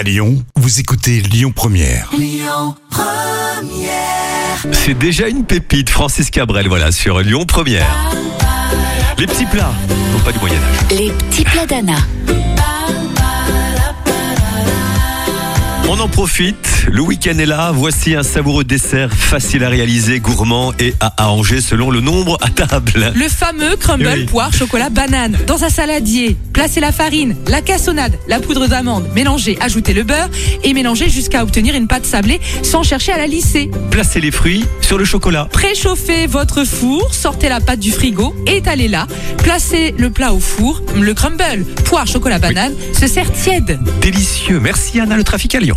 À Lyon, vous écoutez Lyon Première. C'est déjà une pépite, Francis Cabrel, voilà, sur Lyon Première. Les petits plats, non pas du Moyen-Âge. Les petits plats d'Anna. On en profite, le week-end est là, voici un savoureux dessert facile à réaliser, gourmand et à arranger selon le nombre à table. Le fameux crumble Oui. poire chocolat banane. Dans un saladier, placez la farine, la cassonade, la poudre d'amande, mélangez, ajoutez le beurre et mélangez jusqu'à obtenir une pâte sablée sans chercher à la lisser. Placez les fruits sur le chocolat. Préchauffez votre four, sortez la pâte du frigo, étalez-la, placez le plat au four. Le crumble poire chocolat banane se sert tiède. Délicieux, merci Anna, le trafic à Lyon.